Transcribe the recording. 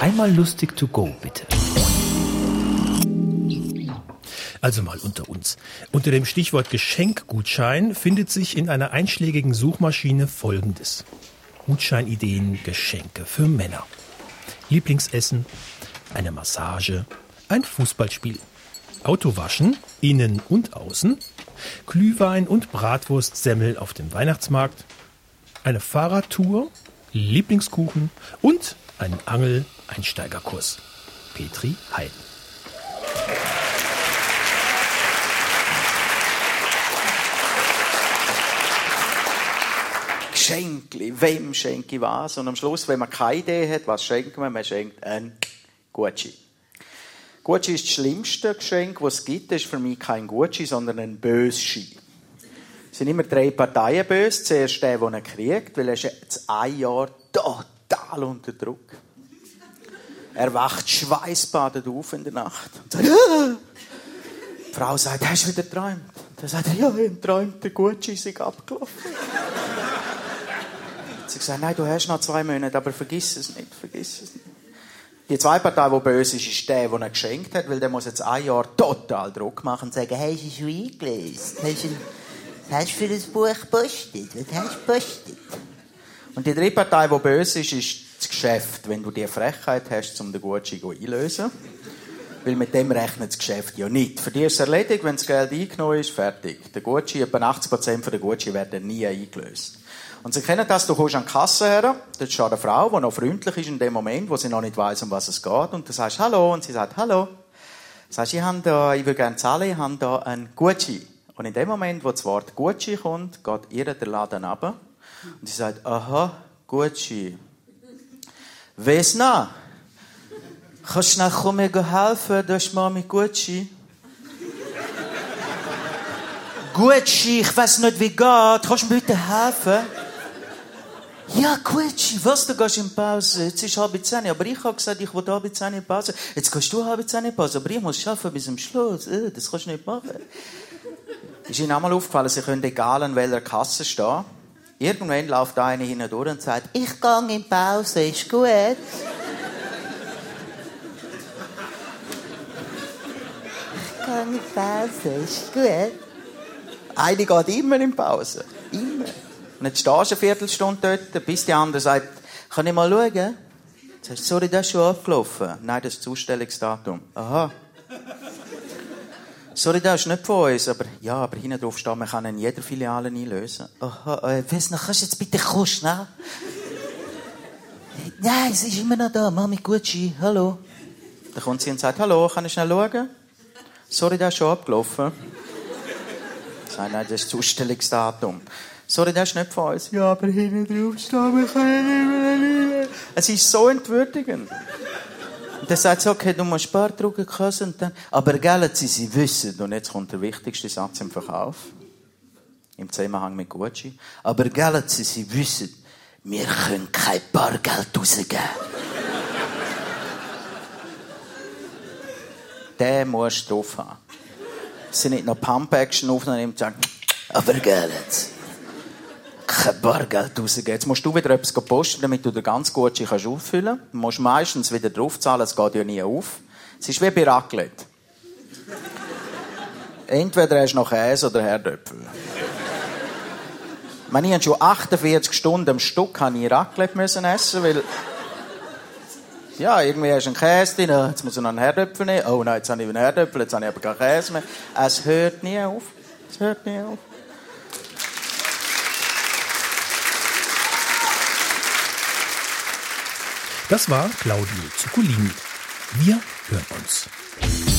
Einmal lustig to go, bitte. Also mal unter uns. Unter dem Stichwort Geschenkgutschein findet sich in einer einschlägigen Suchmaschine Folgendes. Gutscheinideen, Geschenke für Männer. Lieblingsessen, eine Massage, ein Fußballspiel, Autowaschen, innen und außen, Glühwein und Bratwurstsemmel auf dem Weihnachtsmarkt, eine Fahrradtour, Lieblingskuchen und ein Angel-Einsteigerkurs. Petri Heiden. Geschenkli, wem schenke ich was? Und am Schluss, wenn man keine Idee hat, was schenkt man, man schenkt ein Gucci. Gucci ist das schlimmste Geschenk, das es gibt. Das ist für mich kein Gucci, sondern ein Böschi. Es sind immer drei Parteien böse. Zuerst der, der ihn kriegt, weil er ist jetzt ein Jahr total unter Druck. Er wacht schweißbadend auf in der Nacht und sagt, ah! Die Frau sagt, hast du wieder geträumt? Dann sagt er, ja, ich habe geträumt, der Gucci ist abgelaufen. Sie gesagt, nein, du hast noch zwei Monate, aber vergiss es nicht, vergiss es nicht. Die zweite Partei, die böse ist, ist der, der ihn geschenkt hat, weil der muss jetzt ein Jahr total Druck machen und sagen, hey, hast du schon eingelesen? Hast du, hast du für das Buch gepostet? Was hast du gepostet? Und die dritte Partei, die böse ist, ist Geschäft. Wenn du die Frechheit hast, um den Gucci einlösen. Weil mit dem rechnet das Geschäft ja nicht. Für die ist es erledigt, wenn das Geld eingenommen ist, fertig. Der Gucci, etwa 80% der Gucci werden nie eingelöst. Und Sie kennen das, du kommst an die Kasse her, dort steht eine Frau, die noch freundlich ist in dem Moment, wo sie noch nicht weiß, um was es geht, und du sagst Hallo, und sie sagt Hallo. Sagst, ich, habe da, ich würde gerne zahlen, ich habe da einen Gucci. Und in dem Moment, wo das Wort Gucci kommt, geht ihr der Laden runter, und sie sagt, aha, Gucci. Wes na? Kannst du schnell kommen, mir helfen, da ist Mami Gucci. Gucci, ich weiß nicht, wie geht. Kannst du mir bitte helfen? Ja, Gucci, was, du gehst in Pause. Jetzt ist halb zehn, aber ich habe gesagt, ich will halb zehn in Pause. Jetzt gehst du halb zehn in Pause, aber ich muss schaffen bis zum Schluss. Äh, das kannst du nicht machen. Ist Ihnen einmal aufgefallen, Sie können egal an welcher Kasse stehen. Irgendwann läuft einer hindurch und sagt, ich gehe in Pause, ist gut. ich gehe in Pause, ist gut. Eine geht immer in Pause. Immer. Und jetzt stehst du eine Viertelstunde dort, bis die andere sagt, kann ich mal schauen? Sagst du, sorry, das ist schon abgelaufen. Nein, das ist das Zustellungsdatum. Aha. Sorry, das ist nicht von uns, aber ja, aber hinten drauf steht, man kann in jeder Filiale einlösen. Aha, äh, noch, kannst du jetzt bitte kommen, schnell? Nein, sie ist immer noch da. Mami Gucci, hallo. Dann kommt sie und sagt, hallo, kann ich schnell schauen? Sorry, das ist schon abgelaufen. Nein, nein, das ist das Zustellungsdatum. Sorry, das ist nicht von uns. Ja, aber hinten drauf stehen, wir können nicht mehr Es ist so entwürdigend. Dann sagt sie, okay, du musst Drucken küssen dann, aber gell, sie, sie wissen, und jetzt kommt der wichtigste Satz im Verkauf, im Zusammenhang mit Gucci, aber gell, sie, sie wissen, wir können kein Bargeld rausgeben. Den musst du drauf haben. Sie nicht noch Pump-Action aufnehmen und sagen, aber gell, jetzt kein Bargeld rausgeben. Jetzt musst du wieder etwas posten, damit du den ganz Gucci kannst auffüllen kannst. Du musst meistens wieder draufzahlen, es geht ja nie auf. Es ist wie bei Raclette. Entweder hast du noch Käse oder Herdöpfel. Meine, ich schon 48 Stunden am Stück ich Raclette müssen essen, weil ja, irgendwie hast du einen Käse drin, jetzt muss ich noch einen Herdöpfel nehmen. Oh nein, jetzt habe ich einen Herdöpfel, jetzt habe ich aber keinen Käse mehr. Es hört nie auf. Es hört nie auf. Das war Claudio Zuccolini. Wir hören uns.